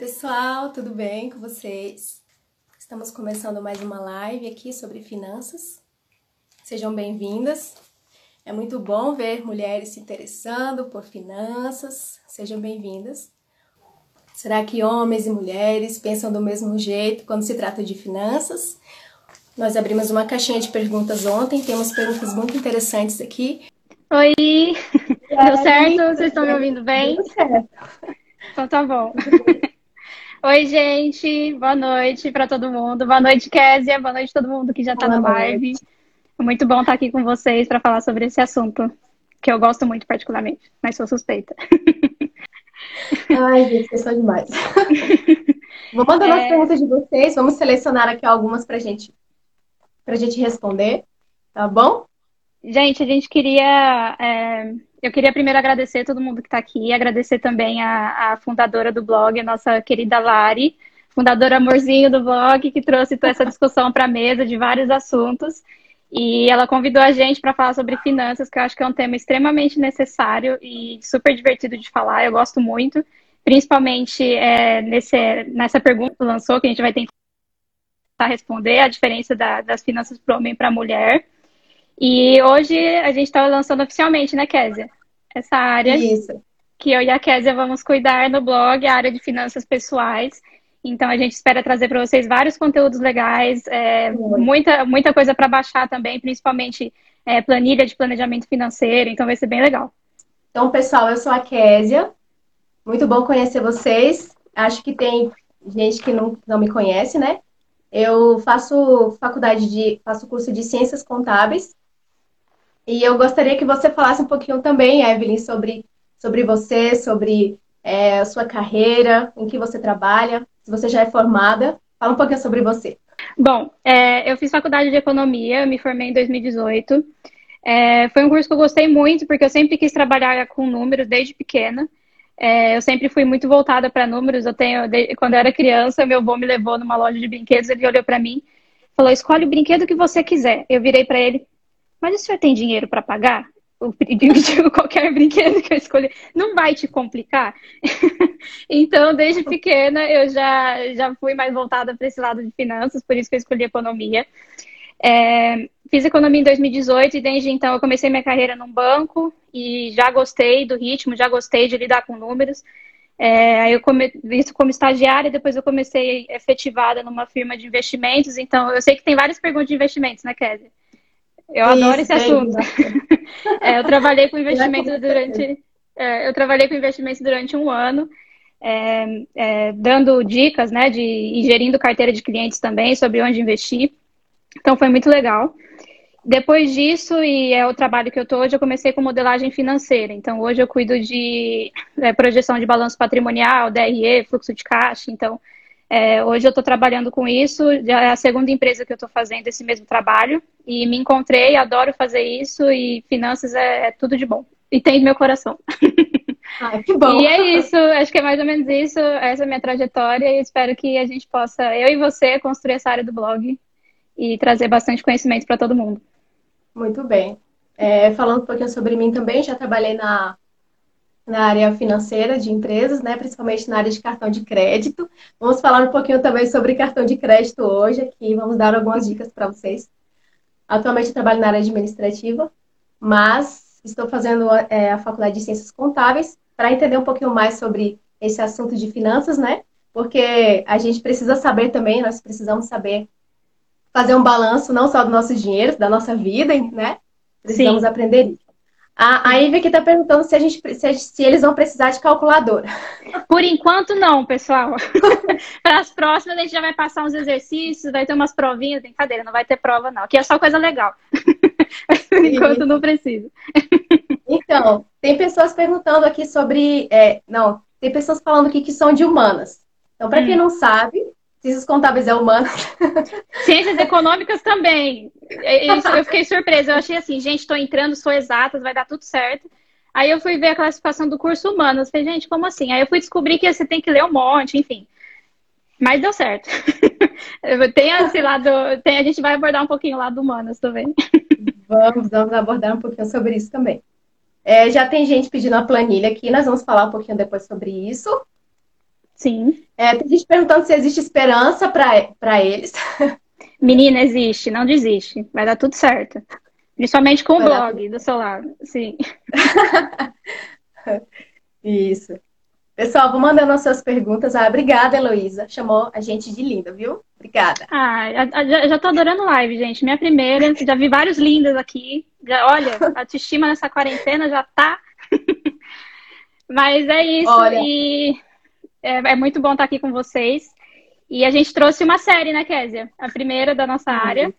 pessoal, tudo bem com vocês? Estamos começando mais uma live aqui sobre finanças. Sejam bem-vindas. É muito bom ver mulheres se interessando por finanças. Sejam bem-vindas. Será que homens e mulheres pensam do mesmo jeito quando se trata de finanças? Nós abrimos uma caixinha de perguntas ontem, temos perguntas muito interessantes aqui. Oi! Deu certo? Vocês estão me ouvindo bem? Deu certo. Então tá bom. Oi, gente. Boa noite para todo mundo. Boa noite, Késia. Boa noite todo mundo que já está na live. É muito bom estar aqui com vocês para falar sobre esse assunto, que eu gosto muito particularmente, mas sou suspeita. Ai, gente, pessoal demais. Vou mandar é... as perguntas de vocês. Vamos selecionar aqui algumas para gente, a gente responder, tá bom? Gente, a gente queria. É eu queria primeiro agradecer todo mundo que está aqui, agradecer também a, a, fundadora do blog, a nossa querida Lari, fundadora amorzinho do blog, que trouxe toda essa discussão para a mesa de vários assuntos. E ela convidou a gente para falar sobre finanças, que eu acho que é um tema extremamente necessário e super divertido de falar, eu gosto muito. Principalmente é, nesse, nessa pergunta que lançou, que a gente vai tentar responder a diferença da, das finanças para o homem e para a mulher. E hoje a gente está lançando oficialmente, né, Késia? Essa área Isso. que eu e a Késia vamos cuidar no blog, a área de finanças pessoais. Então a gente espera trazer para vocês vários conteúdos legais, é, muita, muita coisa para baixar também, principalmente é, planilha de planejamento financeiro. Então vai ser bem legal. Então, pessoal, eu sou a Késia. Muito bom conhecer vocês. Acho que tem gente que não, não me conhece, né? Eu faço faculdade de, faço curso de ciências contábeis e eu gostaria que você falasse um pouquinho também, Evelyn, sobre, sobre você, sobre é, a sua carreira, em que você trabalha, se você já é formada. Fala um pouquinho sobre você. Bom, é, eu fiz faculdade de economia, me formei em 2018. É, foi um curso que eu gostei muito, porque eu sempre quis trabalhar com números desde pequena. É, eu sempre fui muito voltada para números. Eu tenho, quando eu era criança, meu avô me levou numa loja de brinquedos, ele olhou para mim, falou: "Escolhe o brinquedo que você quiser". Eu virei para ele: mas o senhor tem dinheiro para pagar? Qualquer brinquedo que eu escolher não vai te complicar. então, desde pequena, eu já, já fui mais voltada para esse lado de finanças, por isso que eu escolhi economia. É, fiz economia em 2018 e desde então eu comecei minha carreira num banco e já gostei do ritmo, já gostei de lidar com números. É, eu come, isso como estagiária, depois eu comecei efetivada numa firma de investimentos. Então, eu sei que tem várias perguntas de investimentos, né, Kézia? Eu Isso, adoro esse assunto. é, eu trabalhei com investimentos durante. É, eu trabalhei com investimentos durante um ano, é, é, dando dicas, né, de e gerindo carteira de clientes também sobre onde investir. Então foi muito legal. Depois disso, e é o trabalho que eu estou hoje, eu comecei com modelagem financeira. Então, hoje eu cuido de é, projeção de balanço patrimonial, DRE, fluxo de caixa. Então, é, hoje eu estou trabalhando com isso, já é a segunda empresa que eu estou fazendo esse mesmo trabalho e me encontrei, adoro fazer isso e finanças é, é tudo de bom e tem meu coração. Que bom. E é isso, acho que é mais ou menos isso, essa é a minha trajetória e espero que a gente possa, eu e você, construir essa área do blog e trazer bastante conhecimento para todo mundo. Muito bem. É, falando um pouquinho sobre mim também, já trabalhei na na área financeira de empresas, né, principalmente na área de cartão de crédito. Vamos falar um pouquinho também sobre cartão de crédito hoje aqui, vamos dar algumas dicas para vocês. Atualmente eu trabalho na área administrativa, mas estou fazendo é, a faculdade de Ciências Contábeis para entender um pouquinho mais sobre esse assunto de finanças, né? Porque a gente precisa saber também, nós precisamos saber fazer um balanço não só do nosso dinheiro, da nossa vida, né? Precisamos Sim. aprender isso. A, a Ivy que está perguntando se, a gente, se, se, eles vão precisar de calculadora. Por enquanto, não, pessoal. Para as próximas, a gente já vai passar uns exercícios, vai ter umas provinhas. Brincadeira, não vai ter prova, não. Aqui é só coisa legal. Por enquanto, não precisa. Então, tem pessoas perguntando aqui sobre. É, não, tem pessoas falando aqui que são de humanas. Então, para hum. quem não sabe, Ciências contábeis é humanas. Ciências econômicas também. Isso, eu fiquei surpresa. Eu achei assim, gente, estou entrando, sou exatas, vai dar tudo certo. Aí eu fui ver a classificação do curso humanos. Falei, gente, como assim? Aí eu fui descobrir que você tem que ler um monte, enfim. Mas deu certo. tem esse lado, tem, a gente vai abordar um pouquinho o lado humanas também. Vamos, vamos abordar um pouquinho sobre isso também. É, já tem gente pedindo a planilha aqui, nós vamos falar um pouquinho depois sobre isso. Sim. É, tem gente perguntando se existe esperança para eles. Menina, existe, não desiste. Vai dar tudo certo. Principalmente com o blog do seu lado. Sim. Isso. Pessoal, vou mandando as suas perguntas. Ah, obrigada, Heloísa. Chamou a gente de linda, viu? Obrigada. Ah, já, já tô adorando live, gente. Minha primeira. Já vi vários lindas aqui. Já, olha, a autoestima nessa quarentena já tá. Mas é isso. Olha. E é, é, muito bom estar aqui com vocês. E a gente trouxe uma série, né, Késia? A primeira da nossa área.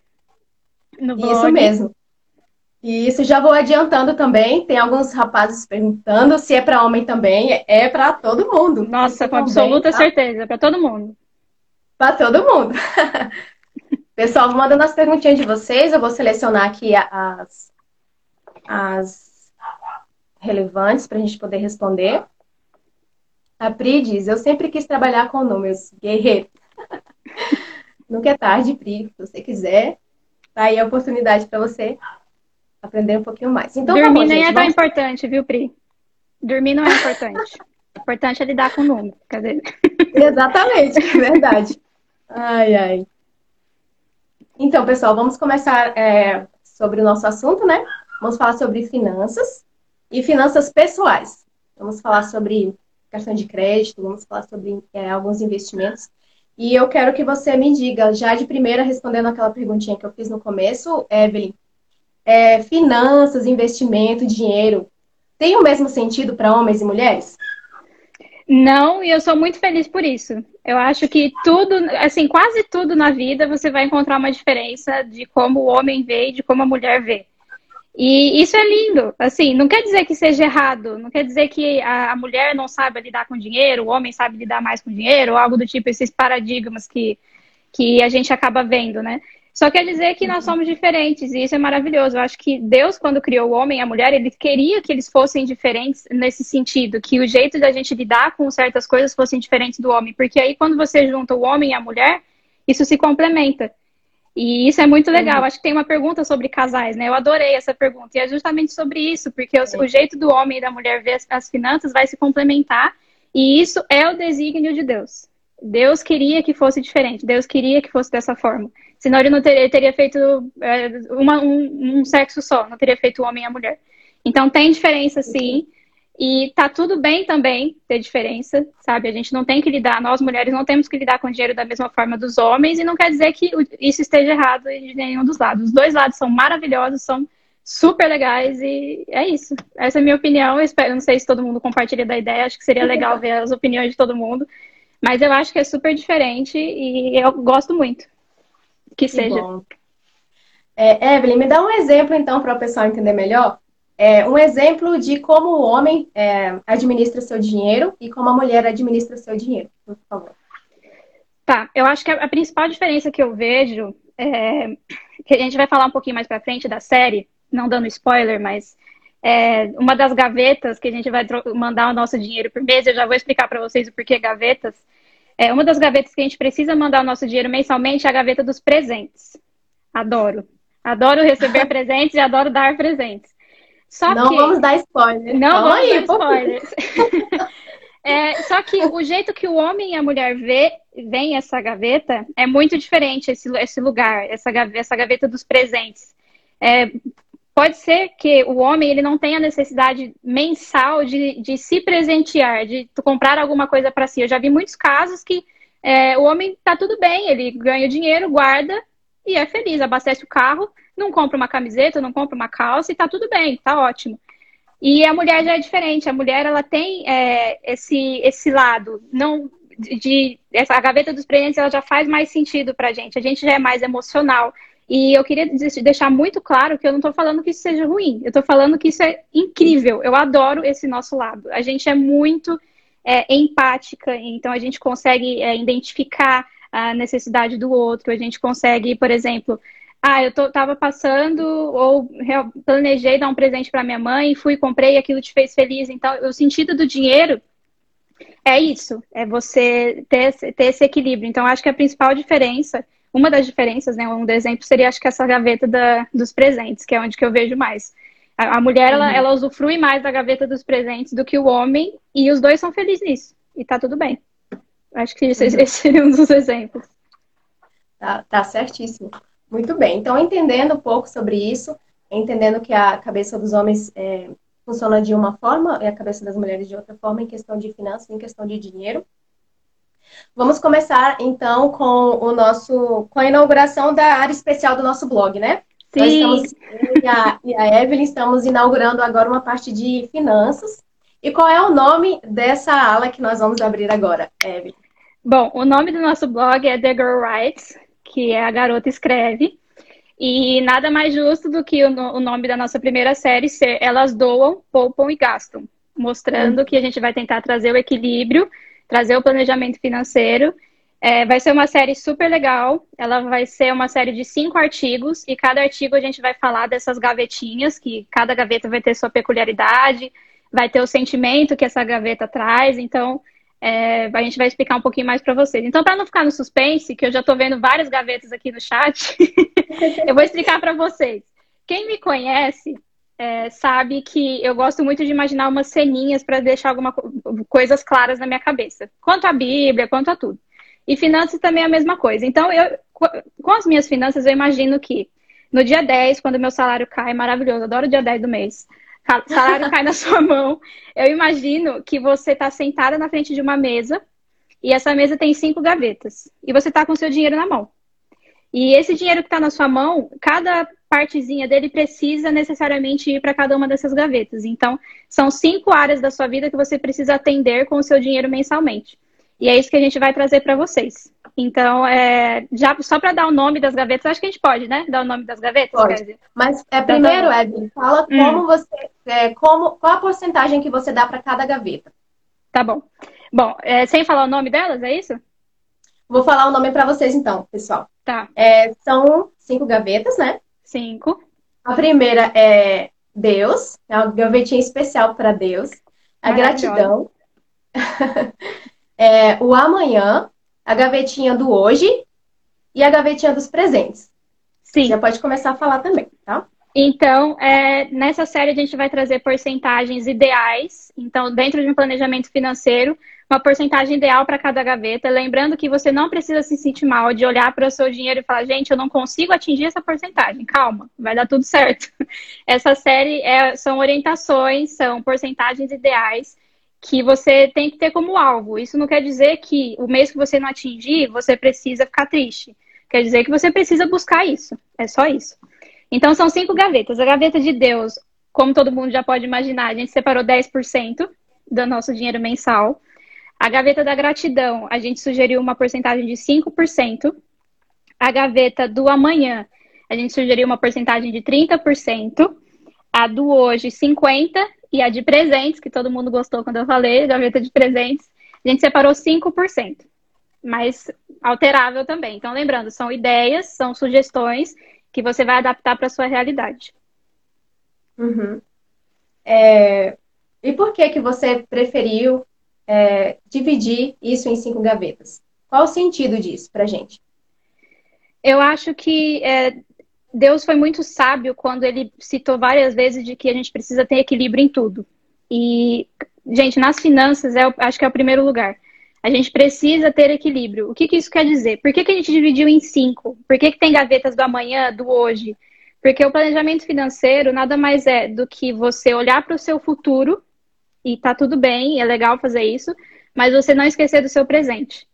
No blog. Isso mesmo. E isso já vou adiantando também. Tem alguns rapazes perguntando se é para homem também. É para todo mundo. Nossa, com absoluta tá? certeza, para todo mundo. Para todo mundo. Pessoal, vou mandando as perguntinhas de vocês. Eu vou selecionar aqui as, as relevantes para a gente poder responder. A Pri diz: Eu sempre quis trabalhar com números. Guerreiro. Nunca é tarde, Pri. Se você quiser, tá aí a oportunidade para você aprender um pouquinho mais. Então, Dormir bom, nem gente, é tão importante, viu, Pri? Dormir não é importante. o importante é lidar com o número. Cadê? Exatamente, é verdade. Ai, ai. Então, pessoal, vamos começar é, sobre o nosso assunto, né? Vamos falar sobre finanças e finanças pessoais. Vamos falar sobre cartão de crédito, vamos falar sobre é, alguns investimentos. E eu quero que você me diga, já de primeira, respondendo aquela perguntinha que eu fiz no começo, Evelyn, é, finanças, investimento, dinheiro, tem o mesmo sentido para homens e mulheres? Não, e eu sou muito feliz por isso. Eu acho que tudo, assim, quase tudo na vida você vai encontrar uma diferença de como o homem vê e de como a mulher vê. E isso é lindo. Assim, não quer dizer que seja errado, não quer dizer que a, mulher não sabe lidar com dinheiro, o homem sabe lidar mais com dinheiro, ou algo do tipo, esses paradigmas que, que a gente acaba vendo, né? Só quer dizer que nós somos diferentes, e isso é maravilhoso. Eu acho que Deus, quando criou o homem e a mulher, ele queria que eles fossem diferentes nesse sentido, que o jeito da gente lidar com certas coisas fossem diferentes do homem. Porque aí, quando você junta o homem e a mulher, isso se complementa. E isso é muito legal. Uhum. Acho que tem uma pergunta sobre casais, né? Eu adorei essa pergunta. E é justamente sobre isso, porque o, o jeito do homem e da mulher ver as, as finanças vai se complementar. E isso é o desígnio de Deus. Deus queria que fosse diferente. Deus queria que fosse dessa forma. Senão ele não teria, teria feito é, uma, um, um, sexo só, não teria feito o homem e a mulher. Então tem diferença sim. E tá tudo bem também ter diferença, sabe? A gente não tem que lidar, nós mulheres não temos que lidar com dinheiro da mesma forma dos homens, e não quer dizer que isso esteja errado de nenhum dos lados. Os dois lados são maravilhosos, são super legais, e é isso. Essa é a minha opinião. Eu espero, não sei se todo mundo compartilha da ideia, acho que seria legal ver as opiniões de todo mundo. Mas eu acho que é super diferente e eu gosto muito que, que seja. É, Evelyn, me dá um exemplo, então, para o pessoal entender melhor. É, um exemplo de como o homem é, administra seu dinheiro e como a mulher administra seu dinheiro, por favor. Tá, eu acho que a, principal diferença que eu vejo é que a gente vai falar um pouquinho mais para frente da série, não dando spoiler, mas é, uma das gavetas que a gente vai mandar o nosso dinheiro por mês, eu já vou explicar para vocês o porquê gavetas, é, uma das gavetas que a gente precisa mandar o nosso dinheiro mensalmente é a gaveta dos presentes. Adoro. Adoro receber presentes e adoro dar presentes. Só não que... vamos dar spoiler. Não Calma vamos aí, dar spoilers. é, só que o jeito que o homem e a mulher vê, vem essa gaveta é muito diferente, esse, esse lugar, essa gaveta, essa gaveta dos presentes. É, pode ser que o homem ele não tenha necessidade mensal de, de se presentear, de comprar alguma coisa para si. Eu já vi muitos casos que é, o homem tá tudo bem, ele ganha dinheiro, guarda e é feliz, abastece o carro, não compra uma camiseta, não compra uma calça e tá tudo bem, tá ótimo. E a mulher já é diferente. A mulher ela tem é, esse esse lado não de essa a gaveta dos presentes ela já faz mais sentido para gente. A gente já é mais emocional. E eu queria deixar muito claro que eu não estou falando que isso seja ruim. Eu estou falando que isso é incrível. Eu adoro esse nosso lado. A gente é muito é, empática, então a gente consegue é, identificar a necessidade do outro. A gente consegue, por exemplo, ah, eu estava passando ou planejei dar um presente para minha mãe, fui, comprei, aquilo te fez feliz. Então, o sentido do dinheiro é isso, é você ter, ter esse equilíbrio. Então, acho que a principal diferença uma das diferenças, né, um exemplo seria acho que essa gaveta da, dos presentes, que é onde que eu vejo mais. A, a mulher, uhum. ela, ela usufrui mais da gaveta dos presentes do que o homem, e os dois são felizes nisso. E tá tudo bem. Acho que esse, esse seria um dos exemplos. Tá, tá certíssimo. Muito bem. Então, entendendo um pouco sobre isso, entendendo que a cabeça dos homens é, funciona de uma forma e a cabeça das mulheres de outra forma em questão de finanças, em questão de dinheiro. Vamos começar então com o nosso com a inauguração da área especial do nosso blog, né? Sim. Nós estamos, e, a, e a Evelyn estamos inaugurando agora uma parte de finanças. E qual é o nome dessa ala que nós vamos abrir agora, Evelyn? Bom, o nome do nosso blog é The Girl Writes, que é a garota escreve. E nada mais justo do que o, o nome da nossa primeira série ser Elas Doam, Poupam e Gastam, mostrando uhum. que a gente vai tentar trazer o equilíbrio, trazer o planejamento financeiro é, vai ser uma série super legal. Ela vai ser uma série de cinco artigos e cada artigo a gente vai falar dessas gavetinhas, que cada gaveta vai ter sua peculiaridade, vai ter o sentimento que essa gaveta traz. Então, é, a gente vai explicar um pouquinho mais para vocês. Então, para não ficar no suspense, que eu já estou vendo várias gavetas aqui no chat, eu vou explicar para vocês. Quem me conhece é, sabe que eu gosto muito de imaginar umas ceninhas para deixar algumas coisas claras na minha cabeça, quanto à Bíblia, quanto a tudo. E finanças também é a mesma coisa. Então, eu, com as minhas finanças, eu imagino que no dia 10, quando meu salário cai, maravilhoso, adoro o dia 10 do mês, salário cai na sua mão, eu imagino que você está sentada na frente de uma mesa e essa mesa tem cinco gavetas e você está com seu dinheiro na mão. E esse dinheiro que está na sua mão, cada partezinha dele precisa necessariamente ir para cada uma dessas gavetas. Então, são cinco áreas da sua vida que você precisa atender com o seu dinheiro mensalmente. E é isso que a gente vai trazer para vocês. Então, é, já só para dar o nome das gavetas, acho que a gente pode, né? Dar o nome das gavetas? Pode. Mas é, primeiro, Evelyn, fala hum. como você, é, como, qual a porcentagem que você dá para cada gaveta. Tá bom. Bom, é, sem falar o nome delas, é isso? Vou falar o nome para vocês então, pessoal. Tá. É, são cinco gavetas, né? Cinco. A primeira é Deus, é uma gavetinha especial para Deus. A gratidão. é, o amanhã, a gavetinha do hoje e a gavetinha dos presentes. Sim. Já pode começar a falar também, tá? Então, é, nessa série a gente vai trazer porcentagens ideais. Então, dentro de um planejamento financeiro, uma porcentagem ideal para cada gaveta. Lembrando que você não precisa se sentir mal de olhar para o seu dinheiro e falar, gente, eu não consigo atingir essa porcentagem. Calma, vai dar tudo certo. Essa série é, são orientações, são porcentagens ideais que você tem que ter como alvo. Isso não quer dizer que o mês que você não atingir, você precisa ficar triste. Quer dizer que você precisa buscar isso. É só isso. Então, são cinco gavetas. A gaveta de Deus, como todo mundo já pode imaginar, a gente separou 10% do nosso dinheiro mensal. A gaveta da gratidão, a gente sugeriu uma porcentagem de 5%. A gaveta do amanhã, a gente sugeriu uma porcentagem de 30%. A do hoje, 50%. E a de presentes, que todo mundo gostou quando eu falei, gaveta de presentes, a gente separou 5%. Mas alterável também. Então, lembrando, são ideias, são sugestões que você vai adaptar para a sua realidade. Uhum. É... E por que, que você preferiu é, dividir isso em cinco gavetas? Qual o sentido disso para gente? Eu acho que é, Deus foi muito sábio quando ele citou várias vezes de que a gente precisa ter equilíbrio em tudo. E, gente, nas finanças, é, acho que é o primeiro lugar. A gente precisa ter equilíbrio. O que, que isso quer dizer? Por que, que a gente dividiu em cinco? Por que, que tem gavetas do amanhã, do hoje? Porque o planejamento financeiro nada mais é do que você olhar para o seu futuro, e tá tudo bem, é legal fazer isso, mas você não esquecer do seu presente.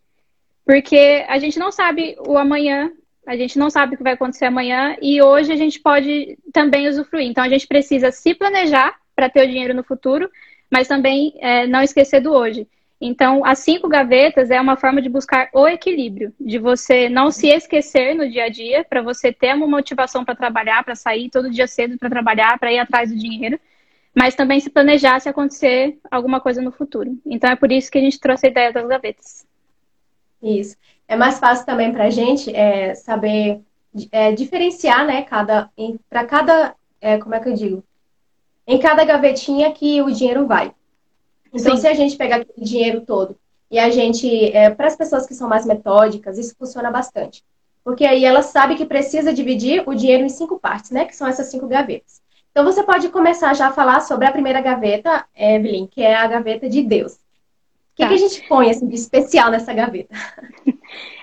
Porque a gente não sabe o amanhã, a gente não sabe o que vai acontecer amanhã e hoje a gente pode também usufruir. Então a gente precisa se planejar para ter o dinheiro no futuro, mas também é, não esquecer do hoje. Então, as cinco gavetas é uma forma de buscar o equilíbrio, de você não se esquecer no dia a dia, para você ter uma motivação para trabalhar, para sair todo dia cedo para trabalhar, para ir atrás do dinheiro, mas também se planejar se acontecer alguma coisa no futuro. Então, é por isso que a gente trouxe a ideia das gavetas. Isso é mais fácil também para a gente é, saber é, diferenciar, né, cada, para cada, é, como é que eu digo, em cada gavetinha que o dinheiro vai. Então, Sim. se a gente pegar aquele dinheiro todo e a gente, é, para as pessoas que são mais metódicas, isso funciona bastante. Porque aí ela sabe que precisa dividir o dinheiro em cinco partes, né? Que são essas cinco gavetas. Então, você pode começar já a falar sobre a primeira gaveta, Evelyn, que é a gaveta de Deus. Que, tá. que a gente põe assim, de especial nessa gaveta?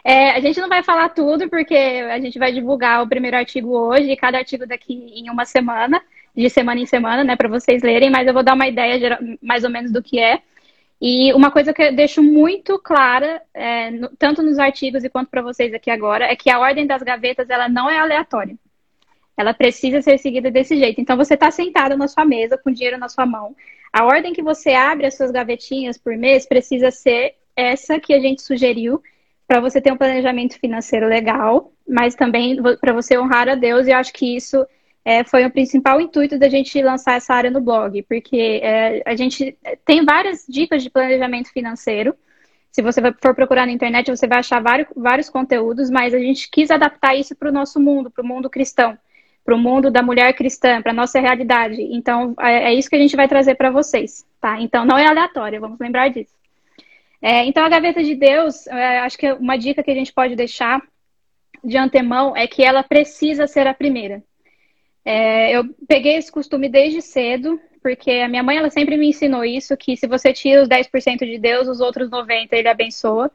É, a gente não vai falar tudo, porque a gente vai divulgar o primeiro artigo hoje, e cada artigo daqui em uma semana, de semana em semana, né, para vocês lerem, mas eu vou dar uma ideia mais ou menos do que é. E uma coisa que eu deixo muito clara, é, no, tanto nos artigos e quanto para vocês aqui agora, é que a ordem das gavetas ela não é aleatória. Ela precisa ser seguida desse jeito. Então você está sentado na sua mesa com dinheiro na sua mão. A ordem que você abre as suas gavetinhas por mês precisa ser essa que a gente sugeriu para você ter um planejamento financeiro legal, mas também para você honrar a Deus. E eu acho que isso é, foi o principal intuito da gente lançar essa área no blog, porque é, a gente tem várias dicas de planejamento financeiro. Se você for procurar na internet, você vai achar vários, vários conteúdos, mas a gente quis adaptar isso para o nosso mundo, para o mundo cristão, para o mundo da mulher cristã, para a nossa realidade. Então, é, é, isso que a gente vai trazer para vocês, tá? Então, não é aleatório, vamos lembrar disso. É, então, a gaveta de Deus, é, acho que uma dica que a gente pode deixar de antemão é que ela precisa ser a primeira. É, eu peguei esse costume desde cedo, porque a minha mãe ela sempre me ensinou isso, que se você tira os 10% de Deus, os outros 90% ele abençoa.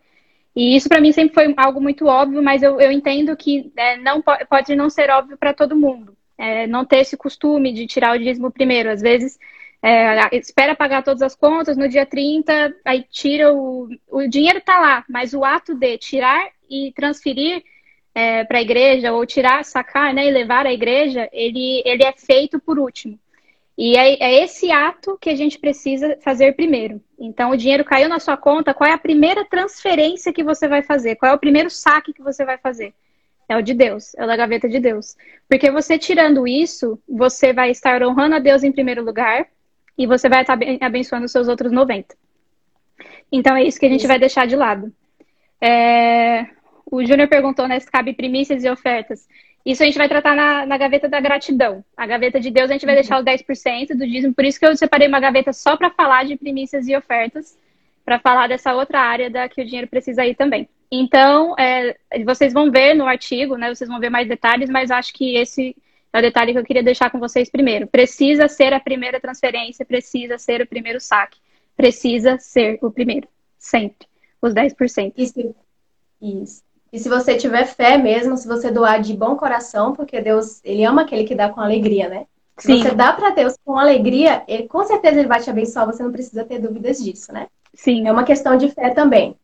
E isso para mim sempre foi algo muito óbvio, mas eu, eu entendo que é, não pode não ser óbvio para todo mundo. É, não ter esse costume de tirar o dízimo primeiro. Às vezes é, espera pagar todas as contas, no dia 30, aí tira o. O dinheiro está lá, mas o ato de tirar e transferir é, para a igreja, ou tirar, sacar né, e levar à igreja, ele, ele é feito por último. E é, é, esse ato que a gente precisa fazer primeiro. Então, o dinheiro caiu na sua conta, qual é a primeira transferência que você vai fazer? Qual é o primeiro saque que você vai fazer? É o de Deus, é o da gaveta de Deus. Porque você tirando isso, você vai estar honrando a Deus em primeiro lugar, e você vai estar abençoando os seus outros 90. Então é isso que a gente isso. vai deixar de lado. É... O Júnior perguntou né, se cabe primícias e ofertas. Isso a gente vai tratar na, na, gaveta da gratidão. A gaveta de Deus a gente vai deixar os 10% do dízimo. Por isso que eu separei uma gaveta só para falar de primícias e ofertas, para falar dessa outra área da que o dinheiro precisa ir também. Então, é, vocês vão ver no artigo, né? Vocês vão ver mais detalhes, mas acho que esse é o detalhe que eu queria deixar com vocês primeiro. Precisa ser a primeira transferência, precisa ser o primeiro saque. Precisa ser o primeiro. Sempre. Os 10%. Isso. Isso. E se você tiver fé mesmo, se você doar de bom coração, porque Deus, ele ama aquele que dá com alegria, né? Se Sim. você dá para Deus com alegria, ele, com certeza ele vai te abençoar, você não precisa ter dúvidas disso, né? Sim. É uma questão de fé também.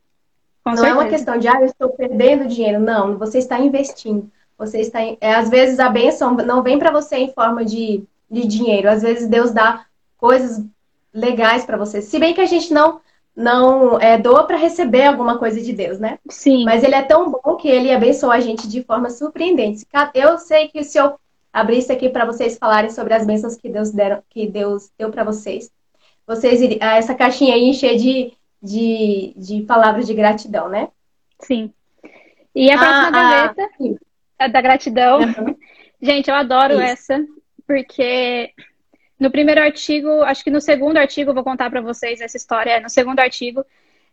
Com não certeza. é uma questão de, ah, eu estou perdendo dinheiro. Não, você está investindo. Você está, em, é, às vezes a bênção não vem para você em forma de, de dinheiro. Às vezes Deus dá coisas legais para você. Se bem que a gente não não é, doa para receber alguma coisa de Deus, né? Sim. Mas ele é tão bom que ele abençoa a gente de forma surpreendente. Eu sei que se eu abrisse aqui para vocês falarem sobre as bênçãos que Deus deram, que Deus deu para vocês, vocês ah, essa caixinha aí encher de, de, de palavras de gratidão, né? Sim. E a próxima ah, gaveta. Ah, é da gratidão. Uhum. Gente, eu adoro Isso. essa, porque no primeiro artigo, acho que no segundo artigo, vou contar para vocês essa história. No segundo artigo,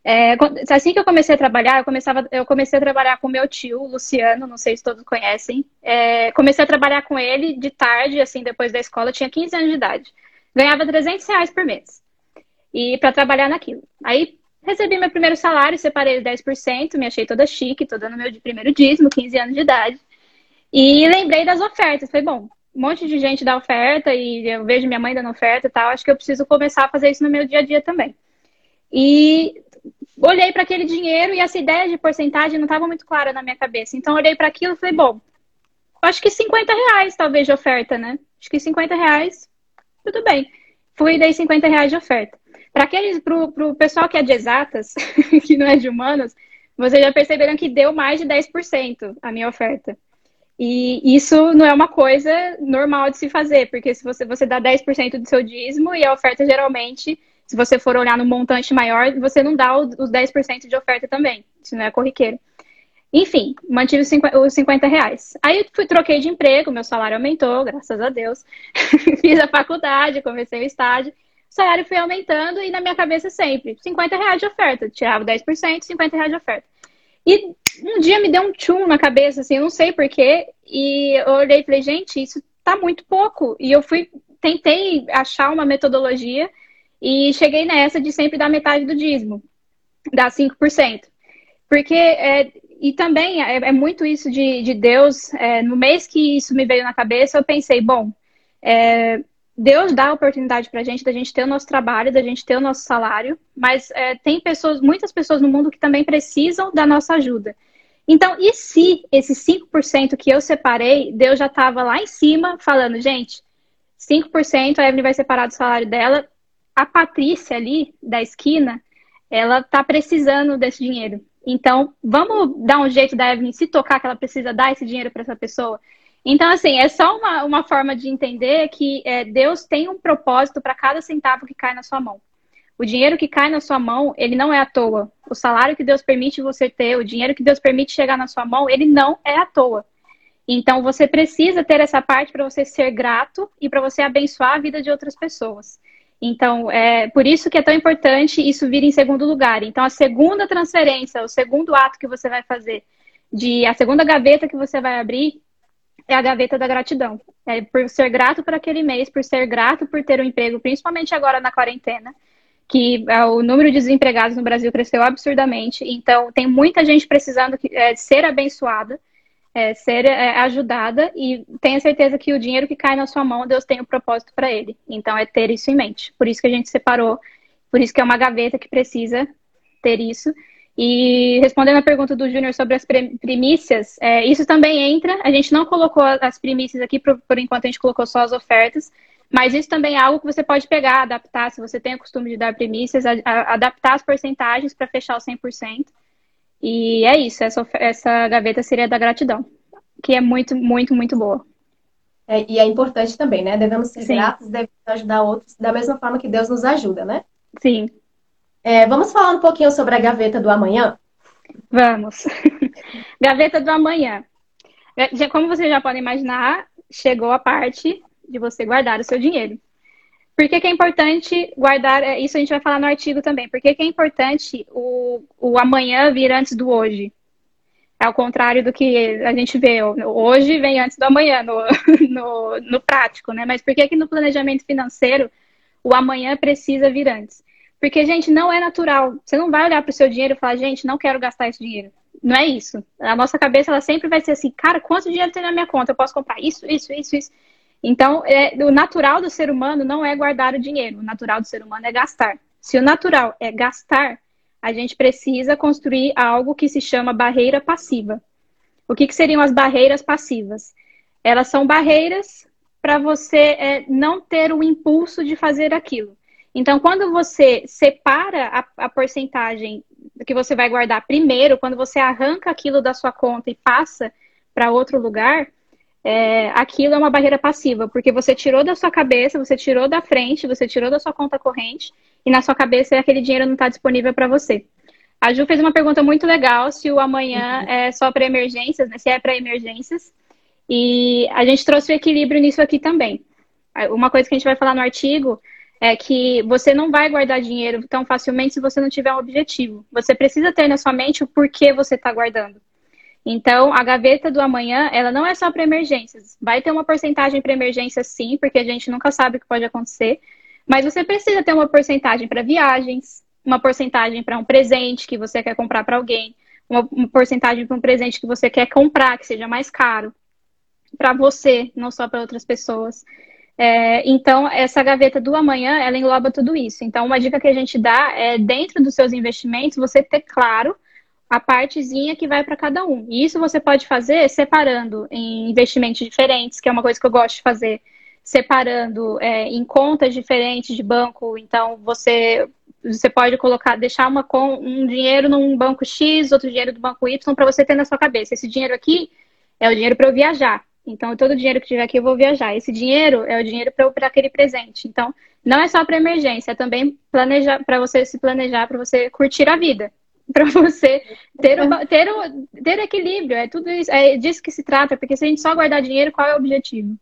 é, assim que eu comecei a trabalhar, eu, começava, eu comecei a trabalhar com meu tio, Luciano, não sei se todos conhecem. É, comecei a trabalhar com ele de tarde, assim, depois da escola, tinha 15 anos de idade. Ganhava 300 reais por mês. E para trabalhar naquilo. Aí recebi meu primeiro salário, separei 10%, me achei toda chique, toda no meu primeiro dízimo, 15 anos de idade. E lembrei das ofertas. Falei, bom, um monte de gente dá oferta e eu vejo minha mãe dando oferta e tal. Acho que eu preciso começar a fazer isso no meu dia a dia também. E olhei para aquele dinheiro e essa ideia de porcentagem não estava muito clara na minha cabeça. Então olhei para aquilo e falei, bom, acho que 50 reais talvez de oferta, né? Acho que 50 reais, tudo bem. Fui e dei 50 reais de oferta. Para aqueles, pro, pro pessoal que é de exatas, que não é de humanos, vocês já perceberam que deu mais de 10% a minha oferta. E isso não é uma coisa normal de se fazer, porque se você, você dá 10% do seu dízimo e a oferta geralmente, se você for olhar no montante maior, você não dá os 10% de oferta também. Isso não é corriqueiro. Enfim, mantive os 50 reais. Aí fui, troquei de emprego, meu salário aumentou, graças a Deus. Fiz a faculdade, comecei o estágio. O salário foi aumentando e na minha cabeça sempre, 50 reais de oferta. Tirava 10%, 50 reais de oferta. E um dia me deu um tchum na cabeça, assim, eu não sei porquê. E eu olhei e falei, gente, isso tá muito pouco. E eu fui, tentei achar uma metodologia e cheguei nessa de sempre dar metade do dízimo. Dá 5%. Porque, é, e também é, é, muito isso de, de Deus, é, no mês que isso me veio na cabeça, eu pensei, bom, é, Deus dá a oportunidade para a gente da gente ter o nosso trabalho, da gente ter o nosso salário, mas é, tem pessoas, muitas pessoas no mundo que também precisam da nossa ajuda. Então, e se esses 5% que eu separei, Deus já estava lá em cima falando, gente, 5% a Evelyn vai separar do salário dela. A Patrícia ali, da esquina, ela está precisando desse dinheiro. Então, vamos dar um jeito da Evelyn se tocar que ela precisa dar esse dinheiro para essa pessoa. Então, assim, é só uma, uma forma de entender que é, Deus tem um propósito para cada centavo que cai na sua mão. O dinheiro que cai na sua mão, ele não é à toa. O salário que Deus permite você ter, o dinheiro que Deus permite chegar na sua mão, ele não é à toa. Então, você precisa ter essa parte para você ser grato e para você abençoar a vida de outras pessoas. Então, é por isso que é tão importante isso vir em segundo lugar. Então, a segunda transferência, o segundo ato que você vai fazer, de a segunda gaveta que você vai abrir, é a gaveta da gratidão. É por ser grato por aquele mês, por ser grato por ter um emprego, principalmente agora na quarentena, que é, o número de desempregados no Brasil cresceu absurdamente. Então, tem muita gente precisando é, ser abençoada, é, ser é, ajudada, e tenha certeza que o dinheiro que cai na sua mão, Deus tem um propósito para ele. Então, é ter isso em mente. Por isso que a gente separou, por isso que é uma gaveta que precisa ter isso. E respondendo a pergunta do Júnior sobre as primícias, é, isso também entra. A gente não colocou as primícias aqui, por, por, enquanto a gente colocou só as ofertas, mas isso também é algo que você pode pegar, adaptar, se você tem o costume de dar primícias, a, a, adaptar as porcentagens para fechar o 100%. E é isso, essa, essa gaveta seria da gratidão, que é muito, muito, muito boa. É, e é importante também, né? Devemos ser Sim. gratos, devemos ajudar outros da mesma forma que Deus nos ajuda, né? Sim. É, vamos falar um pouquinho sobre a gaveta do amanhã? Vamos. gaveta do amanhã. É, como vocês já podem imaginar, chegou a parte de você guardar o seu dinheiro. Por que, que, é importante guardar? É, isso a gente vai falar no artigo também. Por que, que é importante o, o amanhã vir antes do hoje? É ao contrário do que a gente vê. Hoje vem antes do amanhã, no, no, no prático, né? Mas por que, que no planejamento financeiro o amanhã precisa vir antes? Porque, gente, não é natural. Você não vai olhar para o seu dinheiro e falar, gente, não quero gastar esse dinheiro. Não é isso. A nossa cabeça ela sempre vai ser assim, cara, quanto dinheiro tem na minha conta? Eu posso comprar isso, isso, isso, isso. Então, é, o natural do ser humano não é guardar o dinheiro. O natural do ser humano é gastar. Se o natural é gastar, a gente precisa construir algo que se chama barreira passiva. O que, que seriam as barreiras passivas? Elas são barreiras para você é, não ter o impulso de fazer aquilo. Então, quando você separa a, a porcentagem que você vai guardar primeiro, quando você arranca aquilo da sua conta e passa para outro lugar, é, aquilo é uma barreira passiva, porque você tirou da sua cabeça, você tirou da frente, você tirou da sua conta corrente, e na sua cabeça aquele dinheiro não está disponível para você. A Ju fez uma pergunta muito legal se o amanhã uhum. é só para emergências, né? Se é para emergências. E a gente trouxe o equilíbrio nisso aqui também. Uma coisa que a gente vai falar no artigo é que você não vai guardar dinheiro tão facilmente se você não tiver um objetivo. Você precisa ter na sua mente o porquê você está guardando. Então, a gaveta do amanhã, ela não é só para emergências. Vai ter uma porcentagem para emergências, sim, porque a gente nunca sabe o que pode acontecer. Mas você precisa ter uma porcentagem para viagens, uma porcentagem para um presente que você quer comprar para alguém, uma, uma porcentagem para um presente que você quer comprar, que seja mais caro, para você, não só para outras pessoas. É, então, essa gaveta do amanhã, ela engloba tudo isso. Então, uma dica que a gente dá é, dentro dos seus investimentos, você ter claro a partezinha que vai para cada um. E isso você pode fazer separando em investimentos diferentes, que é uma coisa que eu gosto de fazer, separando é, em contas diferentes de banco. Então, você você pode colocar, deixar uma, um dinheiro num banco X, outro dinheiro do banco Y, para você ter na sua cabeça. Esse dinheiro aqui é o dinheiro para eu viajar. Então, todo o dinheiro que tiver aqui eu vou viajar. Esse dinheiro é o dinheiro para aquele presente. Então, não é só para emergência, é também planejar para você se planejar, para você curtir a vida, para você ter, o, ter, o, ter equilíbrio. É tudo isso, é disso que se trata, porque se a gente só guardar dinheiro, qual é o objetivo?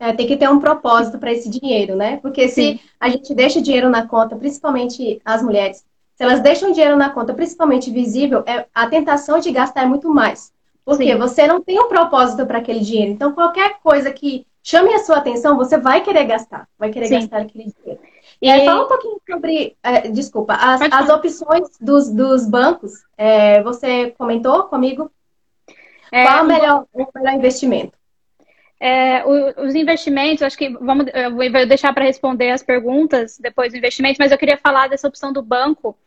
É, tem que ter um propósito para esse dinheiro, né? Porque se Sim. a gente deixa dinheiro na conta, principalmente as mulheres, se elas deixam dinheiro na conta, principalmente visível, é, a tentação de gastar é muito mais. Porque Sim. você não tem um propósito para aquele dinheiro. Então, qualquer coisa que chame a sua atenção, você vai querer gastar. Vai querer Sim. gastar aquele dinheiro. E... É, fala um pouquinho sobre, é, desculpa, as, as opções dos, dos bancos. É, você comentou comigo? É, Qual é o melhor, o melhor investimento? É, os investimentos, acho que vamos, eu vou deixar para responder as perguntas depois do investimento, mas eu queria falar dessa opção do banco,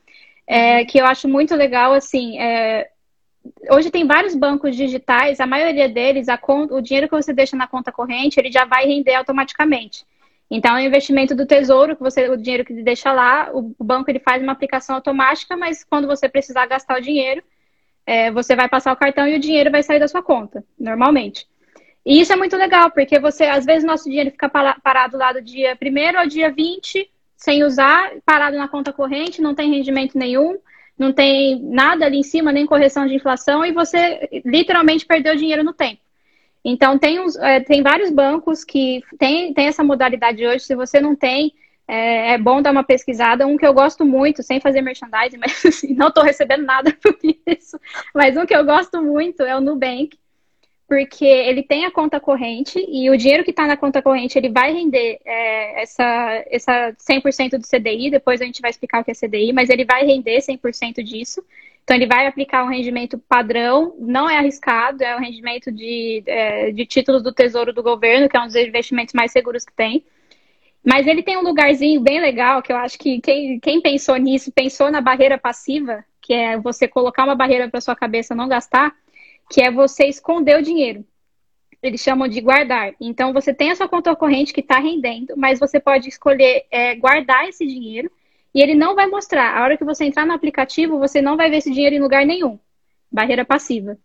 é, uhum. que eu acho muito legal. Assim, é, hoje tem vários bancos digitais, a maioria deles, a conta, o dinheiro que você deixa na conta corrente, ele já vai render automaticamente. Então, é um investimento do tesouro, que você, o dinheiro que deixa lá, o, o banco ele faz uma aplicação automática, mas quando você precisar gastar o dinheiro, é, você vai passar o cartão e o dinheiro vai sair da sua conta, normalmente. E isso é muito legal, porque você, às vezes, nosso dinheiro fica parado lá do dia 1 ao dia 20, sem usar, parado na conta corrente, não tem rendimento nenhum, não tem nada ali em cima, nem correção de inflação, e você literalmente perdeu dinheiro no tempo. Então, tem, uns, é, tem vários bancos que tem, tem essa modalidade hoje. Se você não tem, é, é, bom dar uma pesquisada. Um que eu gosto muito, sem fazer merchandising, mas assim, não estou recebendo nada por isso. Mas um que eu gosto muito é o Nubank porque ele tem a conta corrente e o dinheiro que está na conta corrente ele vai render é, essa, essa 100% do CDI, depois a gente vai explicar o que é CDI, mas ele vai render 100% disso. Então ele vai aplicar um rendimento padrão, não é arriscado, é um rendimento de, é, de títulos do Tesouro do Governo, que é um dos investimentos mais seguros que tem. Mas ele tem um lugarzinho bem legal, que eu acho que quem, quem pensou nisso, pensou na barreira passiva, que é você colocar uma barreira para sua cabeça não gastar que é você esconder o dinheiro. Eles chamam de guardar. Então, você tem a sua conta corrente que está rendendo, mas você pode escolher é, guardar esse dinheiro e ele não vai mostrar. A hora que você entrar no aplicativo, você não vai ver esse dinheiro em lugar nenhum. Barreira passiva.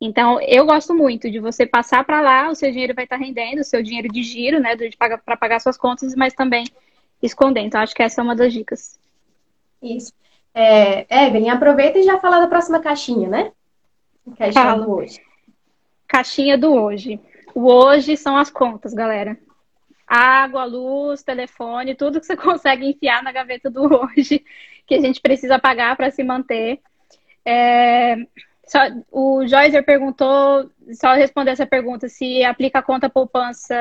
Então, eu gosto muito de você passar para lá, o seu dinheiro vai estar tá rendendo, o seu dinheiro de giro, né, para pagar suas contas, mas também esconder. Então, acho que essa é uma das dicas. Isso. É, Evelyn, aproveita e já fala da próxima caixinha, né? Caixinha do hoje. Caixinha do hoje. O hoje são as contas, galera. Água, luz, telefone, tudo que você consegue enfiar na gaveta do hoje, que a gente precisa pagar para se manter. É... Só, o Joycer perguntou, só responder essa pergunta, se aplica a conta poupança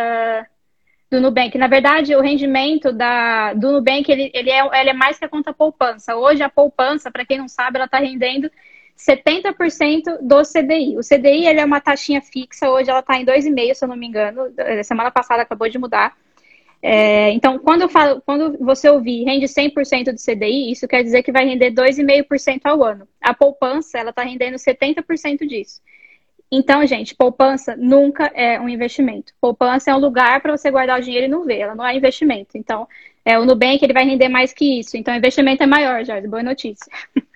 do Nubank. Na verdade, o rendimento da, do Nubank, ele, ele, é, ele é mais que a conta poupança. Hoje, a poupança, para quem não sabe, ela está rendendo 70% do CDI. O CDI ele é uma taxinha fixa, hoje ela está em 2,5%, se eu não me engano. Eh, semana passada acabou de mudar. É, então, quando eu falo, quando você ouvir rende 100% do CDI, isso quer dizer que vai render 2,5% ao ano. A poupança, ela está rendendo 70% disso. Então, gente, poupança nunca é um investimento. Poupança é um lugar para você guardar o dinheiro e não ver, ela não é investimento. Então, é, o Nubank ele vai render mais que isso. Então, investimento é maior, Jorge. Boa notícia.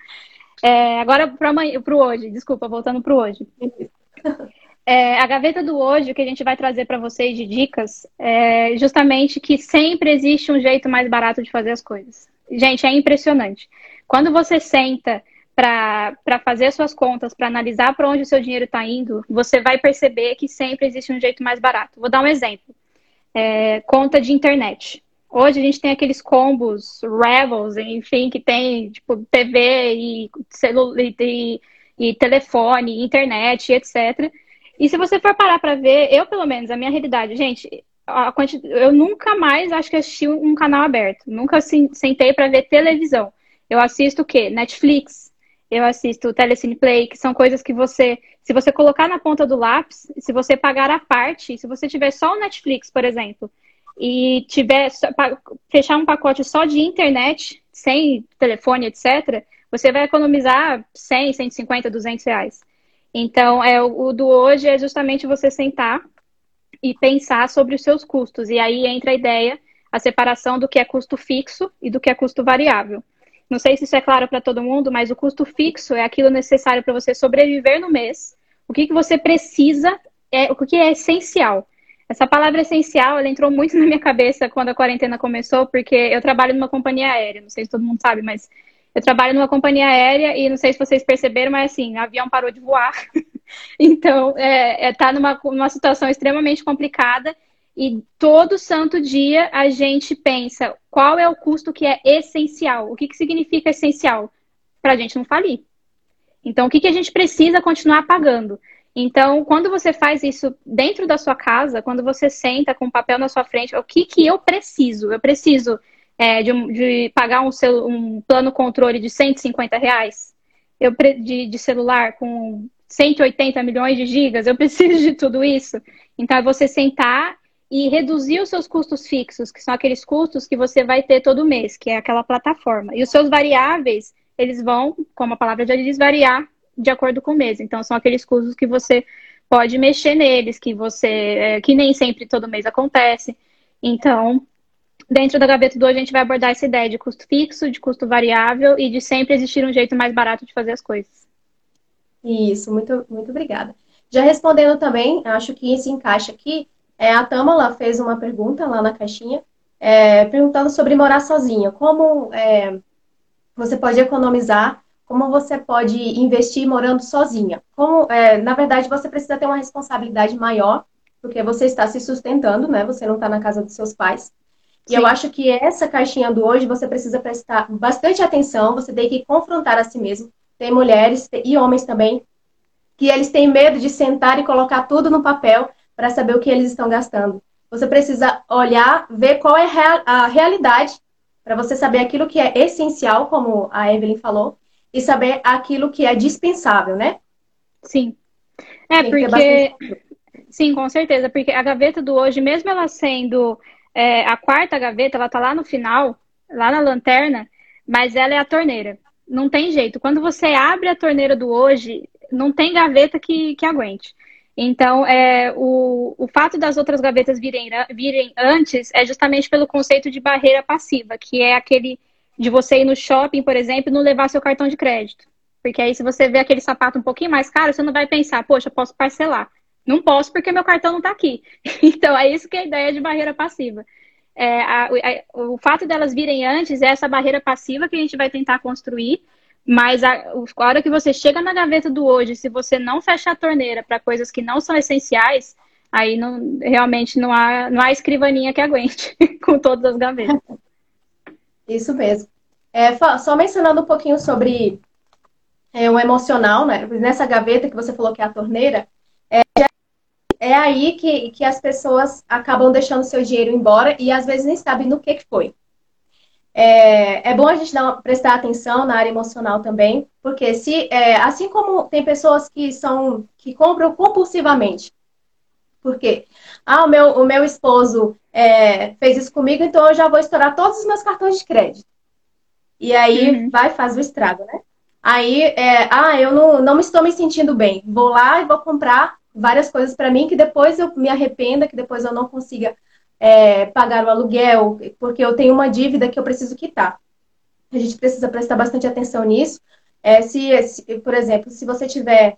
É, agora para o hoje, desculpa, voltando para o hoje. É, a gaveta do hoje, o que a gente vai trazer para vocês de dicas, é justamente que sempre existe um jeito mais barato de fazer as coisas. Gente, é impressionante. Quando você senta para fazer suas contas, para analisar para onde o seu dinheiro está indo, você vai perceber que sempre existe um jeito mais barato. Vou dar um exemplo. É, conta de internet. Hoje a gente tem aqueles combos, Revels, enfim, que tem tipo TV e, celular, e, e telefone, internet, etc. E se você for parar para ver, eu pelo menos, a minha realidade, gente, a eu nunca mais acho que assisti um canal aberto. Nunca sentei para ver televisão. Eu assisto o quê? Netflix. Eu assisto Telecine Play, que são coisas que você, se você colocar na ponta do lápis, se você pagar a parte, se você tiver só o Netflix, por exemplo, e tiver fechar um pacote só de internet, sem telefone, etc., você vai economizar 100, 150, 200 reais. Então, é, o do hoje é justamente você sentar e pensar sobre os seus custos. E aí entra a ideia, a separação do que é custo fixo e do que é custo variável. Não sei se isso é claro para todo mundo, mas o custo fixo é aquilo necessário para você sobreviver no mês. O que, que você precisa, é o que é essencial. Essa palavra essencial, ela entrou muito na minha cabeça quando a quarentena começou, porque eu trabalho numa companhia aérea, não sei se todo mundo sabe, mas eu trabalho numa companhia aérea e não sei se vocês perceberam, mas assim, o avião parou de voar. então, é, é, tá numa, numa situação extremamente complicada e todo santo dia a gente pensa qual é o custo que é essencial. O que, que significa essencial? Para a gente não falir. Então, o que, que a gente precisa continuar pagando? Então, quando você faz isso dentro da sua casa, quando você senta com o papel na sua frente, o que, que eu preciso? Eu preciso é, de, de, pagar um, um, plano controle de 150 reais eu, de, de celular com 180 milhões de gigas, eu preciso de tudo isso. Então, é você sentar e reduzir os seus custos fixos, que são aqueles custos que você vai ter todo mês, que é aquela plataforma. E os seus variáveis, eles vão, como a palavra já diz, variar de acordo com o mês. Então, são aqueles custos que você pode mexer neles, que você, é, que nem sempre todo mês acontece. Então, dentro da gaveta do a gente vai abordar essa ideia de custo fixo, de custo variável e de sempre existir um jeito mais barato de fazer as coisas. Isso, muito, muito obrigada. Já respondendo também, acho que isso encaixa aqui, é, a Tamala fez uma pergunta lá na caixinha, é, perguntando sobre morar sozinha. Como é, você pode economizar, como você pode investir morando sozinha. Como, é, na verdade, você precisa ter uma responsabilidade maior, porque você está se sustentando, né? Você não está na casa dos seus pais. E Sim. eu acho que essa caixinha do hoje você precisa prestar bastante atenção, você tem que confrontar a si mesmo. Tem mulheres e homens também que eles têm medo de sentar e colocar tudo no papel para saber o que eles estão gastando. Você precisa olhar, ver qual é a realidade, para você saber aquilo que é essencial, como a Evelyn falou, e saber aquilo que é dispensável, né? Sim. É, Tem porque. Sim, com certeza, porque a gaveta do hoje, mesmo ela sendo é, a quarta gaveta, ela tá lá no final, lá na lanterna, mas ela é a torneira. Não tem jeito. Quando você abre a torneira do hoje, não tem gaveta que, que aguente. Então, é, o, o fato das outras gavetas virem, virem antes é justamente pelo conceito de barreira passiva, que é aquele de você ir no shopping, por exemplo, e não levar seu cartão de crédito. Porque aí, se você vê aquele sapato um pouquinho mais caro, você não vai pensar, poxa, posso parcelar. Não posso porque meu cartão não está aqui. Então, é isso que é a ideia de barreira passiva. É, a, a, o fato delas virem antes é essa barreira passiva que a gente vai tentar construir mas a, a hora que você chega na gaveta do hoje, se você não fecha a torneira para coisas que não são essenciais, aí não, realmente não há, não há escrivaninha que aguente com todas as gavetas. Isso mesmo. É, só mencionando um pouquinho sobre é, o emocional, né? Nessa gaveta que você falou que é a torneira, é, é aí que, que as pessoas acabam deixando seu dinheiro embora e às vezes nem sabem no que, que foi. É, é bom a gente dar, prestar atenção na área emocional também, porque se é, assim como tem pessoas que são que compram compulsivamente, porque ah, o meu, o meu esposo é, fez isso comigo, então eu já vou estourar todos os meus cartões de crédito. E aí uhum. vai faz o estrago, né? Aí, é, ah, eu não, não estou me sentindo bem. Vou lá e vou comprar várias coisas para mim que depois eu me arrependa, que depois eu não consiga é, pagar o aluguel, porque eu tenho uma dívida que eu preciso quitar. A gente precisa prestar bastante atenção nisso. É, se, se, por exemplo, se você estiver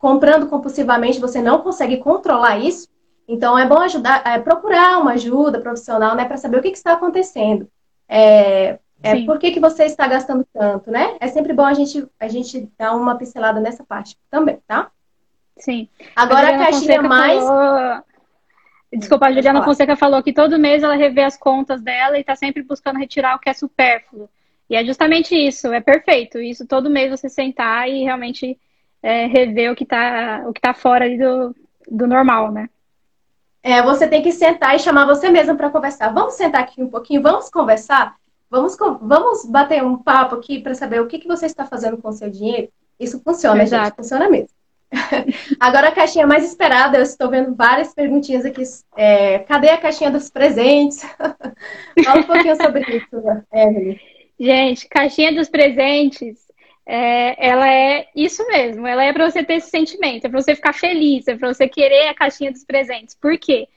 comprando compulsivamente, você não consegue controlar isso, então é bom ajudar, é, procurar uma ajuda profissional, né, para saber o que, que está acontecendo. É, é por que, que você está gastando tanto, né? É sempre bom a gente, a gente dar uma pincelada nessa parte também, tá? Sim. Agora a, a caixinha mais. Falou Desculpa, a Juliana Fonseca falou que todo mês ela revê as contas dela e está sempre buscando retirar o que é supérfluo. E é justamente isso, é perfeito. Isso todo mês você sentar e realmente é, rever o que está o que tá fora do, do normal, né? É, você tem que sentar e chamar você mesma para conversar. Vamos sentar aqui um pouquinho, vamos conversar? Vamos, vamos bater um papo aqui para saber o que, que você está fazendo com o seu dinheiro? Isso funciona, Exato. gente, funciona mesmo. Agora a caixinha mais esperada, eu estou vendo várias perguntinhas aqui. É, cadê a caixinha dos presentes? Fala um pouquinho sobre isso, Evelyn. Gente, caixinha dos presentes, é, ela é isso mesmo. Ela é para você ter esse sentimento, é para você ficar feliz, é para você querer a caixinha dos presentes. Por quê?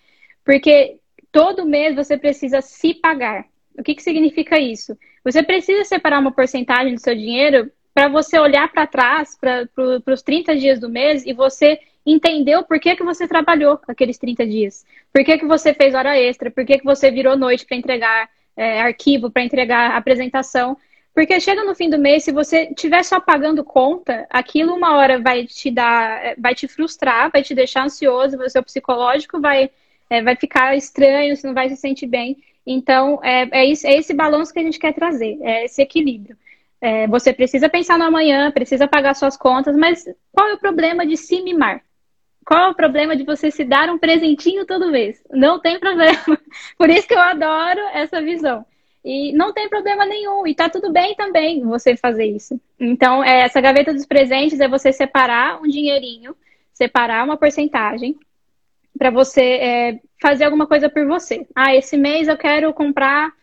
Porque todo mês você precisa se pagar. O que, que significa isso? Você precisa separar uma porcentagem do seu dinheiro para você olhar para trás, para os 30 dias do mês, e você entender o porquê que você trabalhou aqueles 30 dias. Por que, que você fez hora extra, por que, que você virou noite para entregar é, arquivo, para entregar apresentação. Porque chega no fim do mês, se você estiver só pagando conta, aquilo uma hora vai te dar, é, vai te frustrar, vai te deixar ansioso, o seu psicológico vai, é, vai ficar estranho, você não vai se sentir bem. Então, é, é, isso, é esse balanço que a gente quer trazer, é esse equilíbrio. É, você precisa pensar no amanhã, precisa pagar suas contas, mas qual é o problema de se mimar? Qual é o problema de você se dar um presentinho todo mês? Não tem problema. Por isso que eu adoro essa visão. E não tem problema nenhum. E tá tudo bem também você fazer isso. Então, é, essa gaveta dos presentes é você separar um dinheirinho, separar uma porcentagem para você é, fazer alguma coisa por você. Ah, esse mês eu quero comprar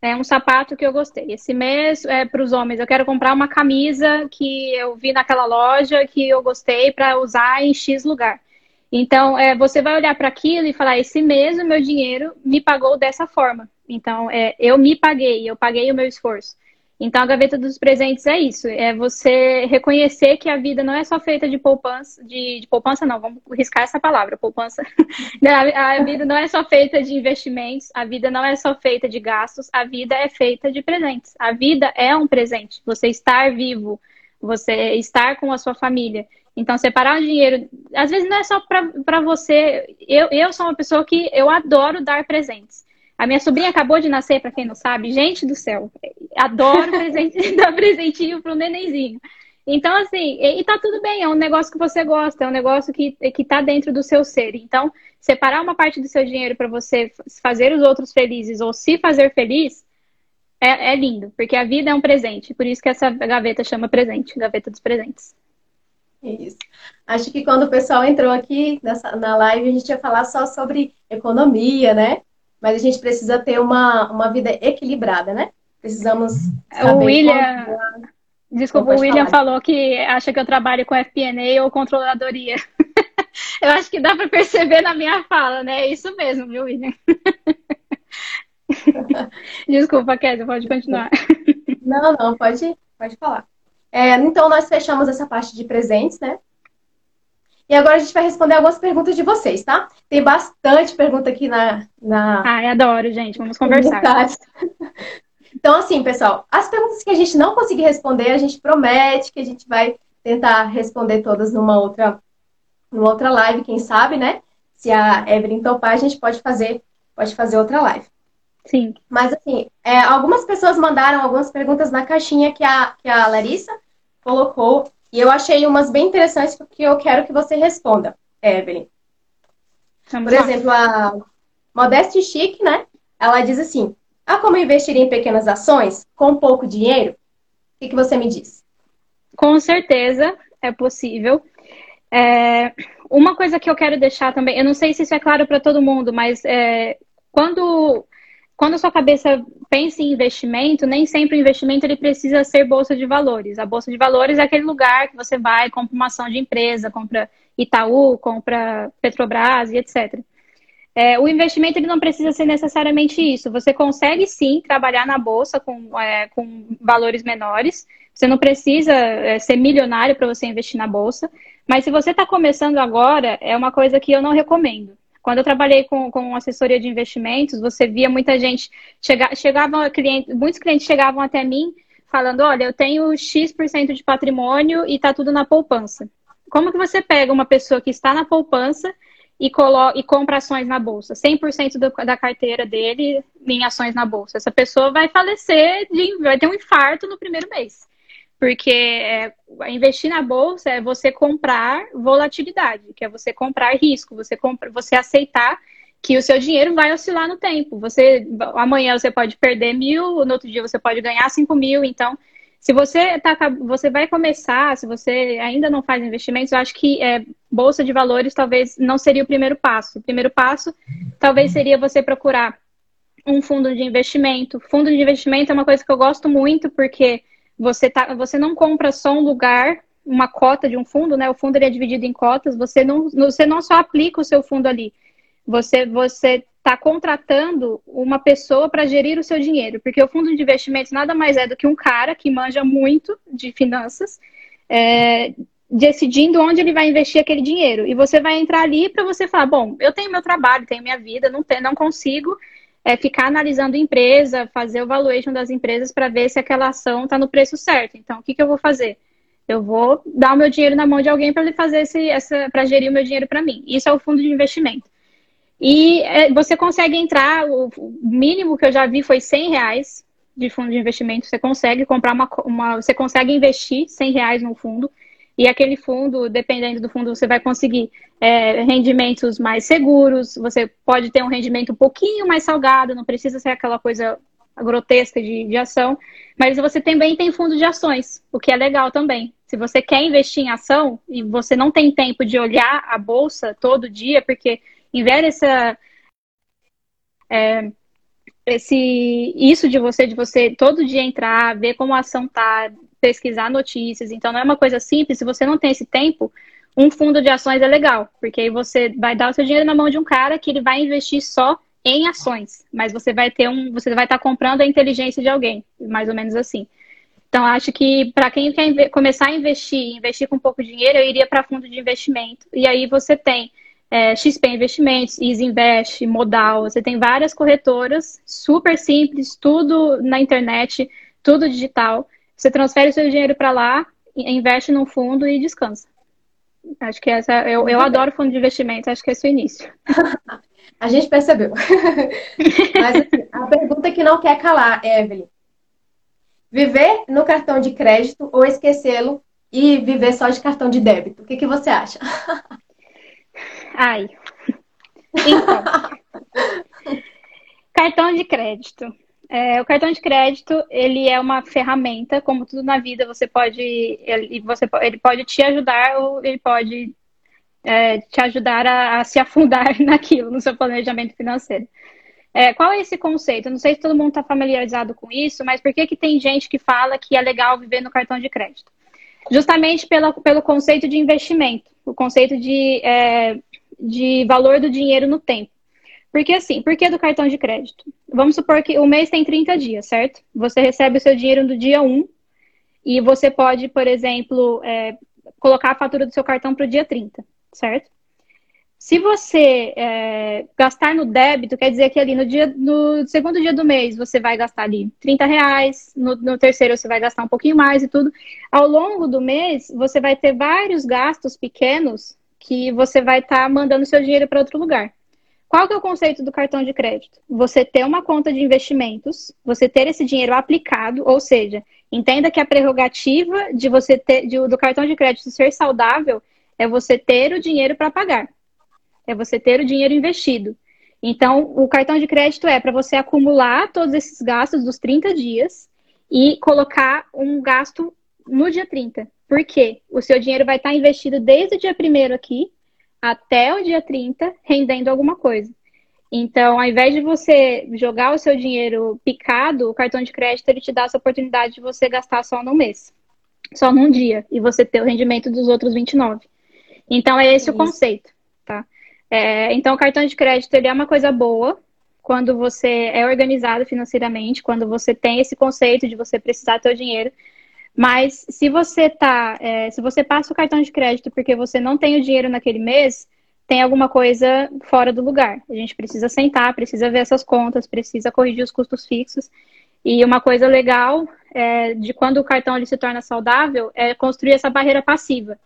é, um sapato que eu gostei. Esse mês é para os homens, eu quero comprar uma camisa que eu vi naquela loja que eu gostei para usar em X lugar. Então, é, você vai olhar para aquilo e falar: esse mês o meu dinheiro me pagou dessa forma. Então, é, eu me paguei, eu paguei o meu esforço. Então, a gaveta dos presentes é isso: é você reconhecer que a vida não é só feita de poupança, de, de poupança, não, vamos riscar essa palavra, poupança. a, a vida não é só feita de investimentos, a vida não é só feita de gastos, a vida é feita de presentes. A vida é um presente. Você estar vivo, você estar com a sua família. Então, separar o dinheiro, às vezes não é só para você. Eu, eu sou uma pessoa que eu adoro dar presentes. A minha sobrinha acabou de nascer, para quem não sabe. Gente do céu, adoro presente, dar presentinho pro nenenzinho. Então, assim, e, e tá tudo bem, é um negócio que você gosta, é um negócio que, que tá dentro do seu ser. Então, separar uma parte do seu dinheiro para você fazer os outros felizes ou se fazer feliz é, é lindo, porque a vida é um presente. Por isso que essa gaveta chama presente, gaveta dos presentes. Isso. Acho que quando o pessoal entrou aqui nessa, na live, a gente ia falar só sobre economia, né? mas a gente precisa ter uma, uma vida equilibrada, né? Precisamos. O William. Como... Desculpa, o William falar. falou que acha que eu trabalho com FP&A ou controladoria. eu acho que dá para perceber na minha fala, né? É isso mesmo, viu, William? Desculpa, Kézia, pode continuar. Não, não, pode, pode falar. É, então, nós fechamos essa parte de presentes, né? E agora a gente vai responder algumas perguntas de vocês, tá? Tem bastante pergunta aqui na. na... Ai, adoro, gente. Vamos conversar. Então, assim, pessoal, as perguntas que a gente não conseguir responder, a gente promete que a gente vai tentar responder todas numa outra, numa outra live, quem sabe, né? Se a Evelyn topar, a gente pode fazer, pode fazer outra live. Sim. Mas, assim, é, algumas pessoas mandaram algumas perguntas na caixinha que a, que a Larissa colocou e eu achei umas bem interessantes que eu quero que você responda, Evelyn. Vamos Por lá. exemplo, a Modeste Chic, né? Ela diz assim: há como investir em pequenas ações com pouco dinheiro? O que, que você me diz? Com certeza é possível. É, uma coisa que eu quero deixar também, eu não sei se isso é claro para todo mundo, mas é, quando quando a sua cabeça pensa em investimento, nem sempre o investimento ele precisa ser bolsa de valores. A bolsa de valores é aquele lugar que você vai, compra uma ação de empresa, compra Itaú, compra Petrobras e etc. É, o investimento ele não precisa ser necessariamente isso. Você consegue sim trabalhar na bolsa com, é, com valores menores. Você não precisa é, ser milionário para você investir na bolsa. Mas se você está começando agora, é uma coisa que eu não recomendo. Quando eu trabalhei com, com assessoria de investimentos, você via muita gente chegar, chegavam cliente, muitos clientes chegavam até mim falando, olha, eu tenho X% de patrimônio e está tudo na poupança. Como que você pega uma pessoa que está na poupança e, coloca, e compra ações na bolsa? 100% do, da carteira dele em ações na bolsa. Essa pessoa vai falecer, de, vai ter um infarto no primeiro mês. Porque é, investir na bolsa é você comprar volatilidade, que é você comprar risco, você, compra, você aceitar que o seu dinheiro vai oscilar no tempo. Você amanhã você pode perder mil, no outro dia você pode ganhar cinco mil. Então, se você tá, você vai começar, se você ainda não faz investimentos, eu acho que é, bolsa de valores talvez não seria o primeiro passo. O primeiro passo talvez seria você procurar um fundo de investimento. Fundo de investimento é uma coisa que eu gosto muito porque você, tá, você não compra só um lugar, uma cota de um fundo, né? O fundo ele é dividido em cotas. Você não, você não só aplica o seu fundo ali. Você você está contratando uma pessoa para gerir o seu dinheiro, porque o fundo de investimentos nada mais é do que um cara que manja muito de finanças, é, decidindo onde ele vai investir aquele dinheiro. E você vai entrar ali para você falar, bom, eu tenho meu trabalho, tenho minha vida, não, tenho, não consigo é ficar analisando empresa, fazer o valuation das empresas para ver se aquela ação está no preço certo. Então, o que, que eu vou fazer? Eu vou dar o meu dinheiro na mão de alguém para ele fazer esse, essa, para gerir o meu dinheiro para mim. Isso é o fundo de investimento. E é, você consegue entrar, o mínimo que eu já vi foi 100 reais de fundo de investimento. Você consegue comprar uma, uma você consegue investir 100 reais no fundo e aquele fundo, dependendo do fundo, você vai conseguir é, rendimentos mais seguros, você pode ter um rendimento um pouquinho mais salgado, não precisa ser aquela coisa grotesca de, de ação, mas você também tem fundo de ações, o que é legal também. Se você quer investir em ação e você não tem tempo de olhar a bolsa todo dia, porque em vez dessa é, esse isso de você de você todo dia entrar, ver como a ação tá, pesquisar notícias, então não é uma coisa simples. Se você não tem esse tempo, um fundo de ações é legal, porque aí você vai dar o seu dinheiro na mão de um cara que ele vai investir só em ações, mas você vai ter um, você vai estar tá comprando a inteligência de alguém, mais ou menos assim. Então acho que para quem quer começar a investir, investir com pouco dinheiro, eu iria para fundo de investimento. E aí você tem é, XP Investimentos, Easy Invest, Modal, você tem várias corretoras, super simples, tudo na internet, tudo digital. Você transfere o seu dinheiro para lá, investe num fundo e descansa. Acho que essa. Eu, eu adoro fundo de investimento, acho que esse é o início. A gente percebeu. Mas assim, a pergunta que não quer calar, Evelyn. Viver no cartão de crédito ou esquecê-lo e viver só de cartão de débito? O que, que você acha? Ai. Então. cartão de crédito. É, o cartão de crédito, ele é uma ferramenta, como tudo na vida, você pode, ele, você, ele pode te ajudar ou ele pode é, te ajudar a, a, se afundar naquilo, no seu planejamento financeiro. É, qual é esse conceito? Não sei se todo mundo está familiarizado com isso, mas por que, que tem gente que fala que é legal viver no cartão de crédito? Justamente pela, pelo conceito de investimento, o conceito de, é, de valor do dinheiro no tempo. Porque assim, por que do cartão de crédito? Vamos supor que o mês tem 30 dias, certo? Você recebe o seu dinheiro no dia 1 e você pode, por exemplo, é, colocar a fatura do seu cartão para o dia 30, certo? Se você é, gastar no débito, quer dizer que ali no, dia, no segundo dia do mês você vai gastar ali 30 reais, no, no terceiro você vai gastar um pouquinho mais e tudo. Ao longo do mês, você vai ter vários gastos pequenos que você vai estar tá mandando seu dinheiro para outro lugar. Qual que é o conceito do cartão de crédito? Você ter uma conta de investimentos, você ter esse dinheiro aplicado, ou seja, entenda que a prerrogativa de você ter de, do cartão de crédito ser saudável é você ter o dinheiro para pagar. É você ter o dinheiro investido. Então, o cartão de crédito é para você acumular todos esses gastos dos 30 dias e colocar um gasto no dia 30. Por quê? O seu dinheiro vai estar investido desde o dia 1 aqui até o dia 30 rendendo alguma coisa. Então, ao invés de você jogar o seu dinheiro picado, o cartão de crédito ele te dá essa oportunidade de você gastar só no mês, só num dia, e você ter o rendimento dos outros 29. Então, é esse Isso. o conceito, tá? É, então, o cartão de crédito ele é uma coisa boa quando você é organizado financeiramente, quando você tem esse conceito de você precisar ter o dinheiro, mas se você tá, é, se você passa o cartão de crédito porque você não tem o dinheiro naquele mês, tem alguma coisa fora do lugar. A gente precisa sentar, precisa ver essas contas, precisa corrigir os custos fixos. E uma coisa legal é, de quando o cartão ele se torna saudável é construir essa barreira passiva.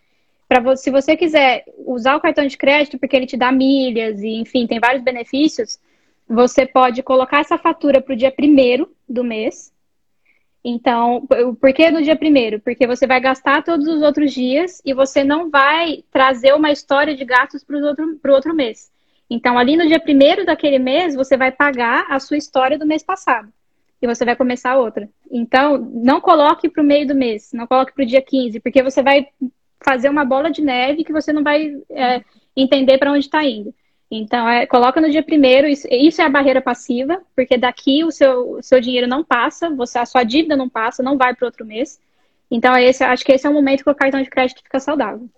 Para se você quiser usar o cartão de crédito porque ele te dá milhas e enfim tem vários benefícios, você pode colocar essa fatura para o dia primeiro do mês então, por que no dia primeiro? Porque você vai gastar todos os outros dias e você não vai trazer uma história de gastos para o outro, outro mês. Então, ali no dia primeiro daquele mês, você vai pagar a sua história do mês passado. E você vai começar outra. Então, não coloque para o meio do mês, não coloque para o dia 15, porque você vai fazer uma bola de neve que você não vai é, entender para onde está indo. Então, é, coloca no dia primeiro, isso, isso, é a barreira passiva, porque daqui o seu, o seu dinheiro não passa, você, a sua dívida não passa, não vai para outro mês. Então, esse, acho que esse é o momento que o cartão de crédito fica saudável.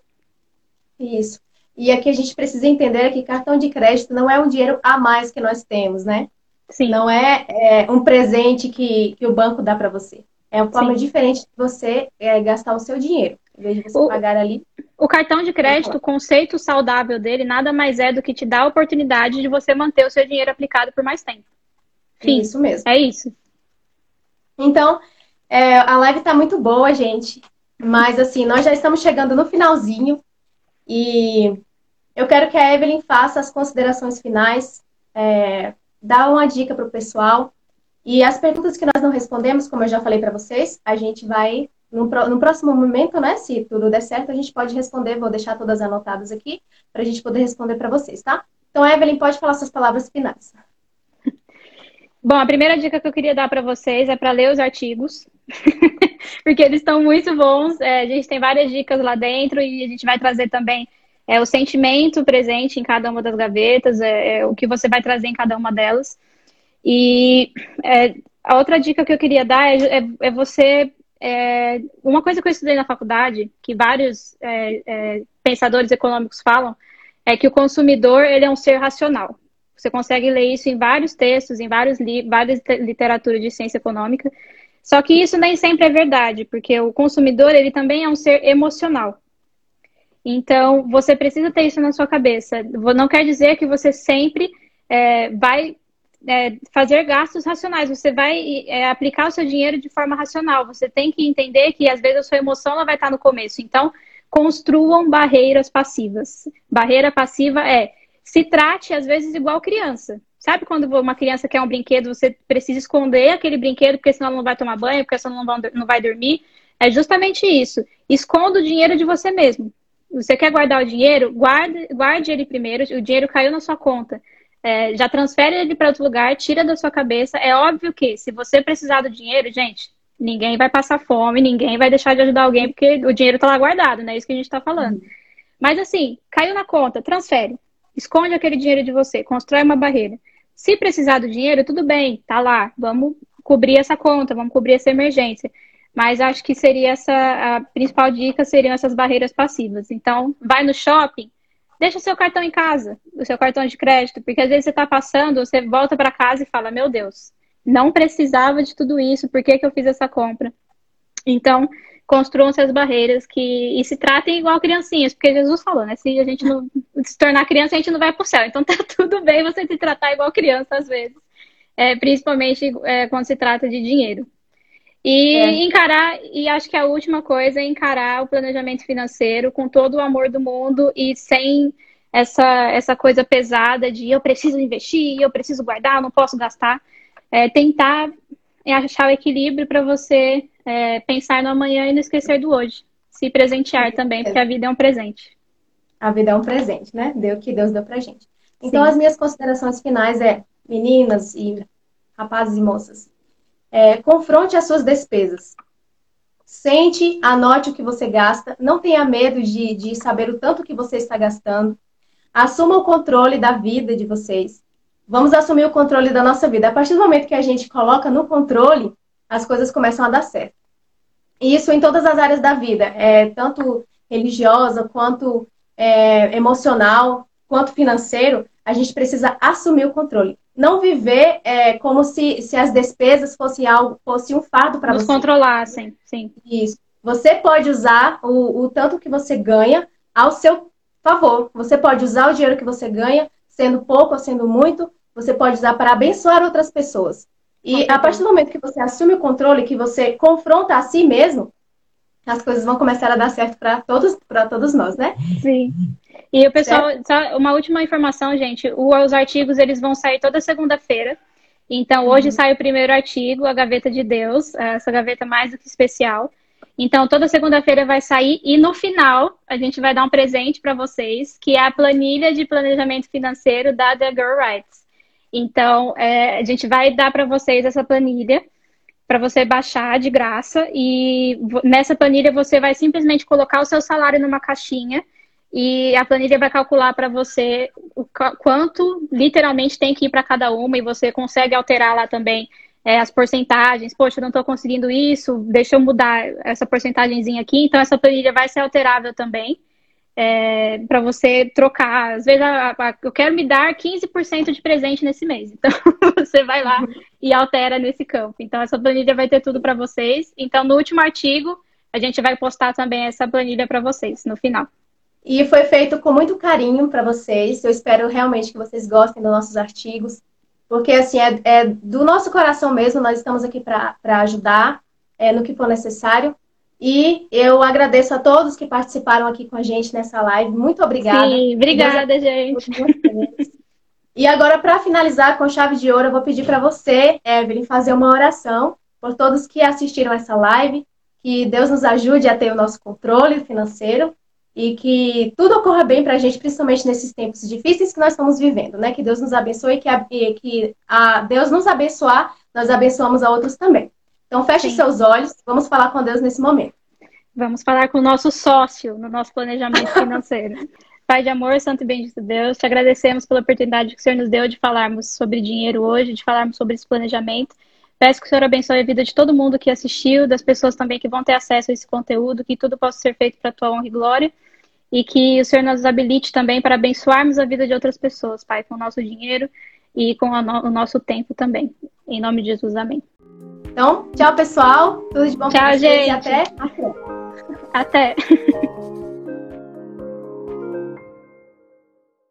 Isso. E aqui a gente precisa entender que cartão de crédito não é um dinheiro a mais que nós temos, né? Sim. Não é, é um presente que, que o banco dá para você. É uma forma Sim. diferente de você é, gastar o seu dinheiro. Em vez de você o, pagar ali. O cartão de crédito, o conceito saudável dele, nada mais é do que te dar a oportunidade de você manter o seu dinheiro aplicado por mais tempo. Fim. Isso mesmo. É isso. Então, é, a live está muito boa, gente. Mas assim, nós já estamos chegando no finalzinho. E eu quero que a Evelyn faça as considerações finais, é, dá uma dica para o pessoal. E as perguntas que nós não respondemos, como eu já falei para vocês, a gente vai no, no, próximo momento, né, se tudo der certo, a gente pode responder. Vou deixar todas anotadas aqui para a gente poder responder para vocês, tá? Então, Evelyn, pode falar suas palavras finais. Bom, a primeira dica que eu queria dar para vocês é para ler os artigos, porque eles estão muito bons. É, a gente tem várias dicas lá dentro e a gente vai trazer também é, o sentimento presente em cada uma das gavetas, é, é o que você vai trazer em cada uma delas. E é, a outra dica que eu queria dar é, é, é você. É, uma coisa que eu estudei na faculdade, que vários pensadores econômicos falam, é que o consumidor ele é um ser racional. Você consegue ler isso em vários textos, em vários li várias literaturas de ciência econômica. Só que isso nem sempre é verdade, porque o consumidor ele também é um ser emocional. Então, você precisa ter isso na sua cabeça. Não quer dizer que você sempre é, vai é, fazer gastos racionais. Você vai é, aplicar o seu dinheiro de forma racional. Você tem que entender que às vezes a sua emoção ela vai estar no começo. Então, construam barreiras passivas. Barreira passiva é se trate, às vezes, igual criança. Sabe quando uma criança quer um brinquedo, você precisa esconder aquele brinquedo, porque senão ela não vai tomar banho, porque senão não vai dormir? É justamente isso. Esconda o dinheiro de você mesmo. Você quer guardar o dinheiro? Guarde, guarde ele primeiro. O dinheiro caiu na sua conta. É, já transfere ele para outro lugar, tira da sua cabeça. É óbvio que, se você precisar do dinheiro, gente, ninguém vai passar fome, ninguém vai deixar de ajudar alguém, porque o dinheiro está lá guardado, né? É isso que a gente está falando. Mas assim, caiu na conta, transfere. Esconde aquele dinheiro de você, constrói uma barreira. Se precisar do dinheiro, tudo bem, tá lá, vamos cobrir essa conta, vamos cobrir essa emergência. Mas acho que seria essa a principal dica seriam essas barreiras passivas. Então, vai no shopping, deixa o seu cartão em casa, o seu cartão de crédito, porque às vezes você está passando, você volta para casa e fala: Meu Deus, não precisava de tudo isso, por que, que eu fiz essa compra? Então, construam-se as barreiras que e se tratem igual criancinhas, porque Jesus falou, né? Se a gente não se tornar criança, a gente não vai para o céu. Então tá tudo bem você se tratar igual criança às vezes, é, principalmente é, quando se trata de dinheiro. E é. encarar, e acho que a última coisa é encarar o planejamento financeiro com todo o amor do mundo e sem essa, essa coisa pesada de eu preciso investir, eu preciso guardar, não posso gastar. É, tentar achar o equilíbrio para você é, pensar no amanhã e não esquecer do hoje. Se presentear também, porque a vida é um presente. A vida é um presente, né? Deu que Deus deu pra gente. Então, Sim. as minhas considerações finais é, meninas e rapazes e moças, é, confronte as suas despesas. Sente, anote o que você gasta, não tenha medo de, de saber o tanto que você está gastando. Assuma o controle da vida de vocês. Vamos assumir o controle da nossa vida. A partir do momento que a gente coloca no controle, as coisas começam a dar certo. E isso em todas as áreas da vida, é, tanto religiosa, quanto é, emocional, quanto financeiro, a gente precisa assumir o controle. Não viver é, como se, se as despesas fossem algo, fosse um fardo para você. Nos controlassem, sim. Isso. Você pode usar o, o tanto que você ganha ao seu favor. Você pode usar o dinheiro que você ganha, sendo pouco ou sendo muito, você pode usar para abençoar outras pessoas. E a partir do momento que você assume o controle, que você confronta a si mesmo, as coisas vão começar a dar certo para todos, para todos nós, né? Sim. E o pessoal, só uma última informação, gente. Os artigos eles vão sair toda segunda-feira. Então, hoje uhum. sai o primeiro artigo, a Gaveta de Deus, essa gaveta mais do que especial. Então, toda segunda-feira vai sair e no final a gente vai dar um presente para vocês, que é a planilha de planejamento financeiro da The Girl Rights. Então, é, a gente vai dar para vocês essa planilha para você baixar de graça e nessa planilha você vai simplesmente colocar o seu salário numa caixinha e a planilha vai calcular para você o quanto literalmente tem que ir para cada uma e você consegue alterar lá também é, as porcentagens. Poxa, eu não estou conseguindo isso, deixa eu mudar essa porcentagemzinha aqui. Então essa planilha vai ser alterável também é, para você trocar. Às vezes, a, a, eu quero me dar 15% de presente nesse mês. Então, você vai lá e altera nesse campo. Então, essa planilha vai ter tudo para vocês. Então, no último artigo, a gente vai postar também essa planilha para vocês no final. E foi feito com muito carinho para vocês. Eu espero realmente que vocês gostem dos nossos artigos. Porque, assim, é, é do nosso coração mesmo. Nós estamos aqui para ajudar é, no que for necessário. E eu agradeço a todos que participaram aqui com a gente nessa live. Muito obrigada. Sim, obrigada, gente. E agora, para finalizar com chave de ouro, eu vou pedir para você, Evelyn, fazer uma oração por todos que assistiram essa live. Que Deus nos ajude a ter o nosso controle financeiro e que tudo ocorra bem para a gente, principalmente nesses tempos difíceis que nós estamos vivendo, né? Que Deus nos abençoe e que, a, e que a Deus nos abençoar, nós abençoamos a outros também. Então, feche Sim. seus olhos, vamos falar com Deus nesse momento. Vamos falar com o nosso sócio no nosso planejamento financeiro. Pai de amor, santo e bendito Deus, te agradecemos pela oportunidade que o Senhor nos deu de falarmos sobre dinheiro hoje, de falarmos sobre esse planejamento. Peço que o Senhor abençoe a vida de todo mundo que assistiu, das pessoas também que vão ter acesso a esse conteúdo, que tudo possa ser feito para a tua honra e glória. E que o Senhor nos habilite também para abençoarmos a vida de outras pessoas, Pai, com o nosso dinheiro e com o nosso tempo também. Em nome de Jesus, amém. Então, tchau, pessoal. Tudo de bom tchau, para vocês gente. e até Até.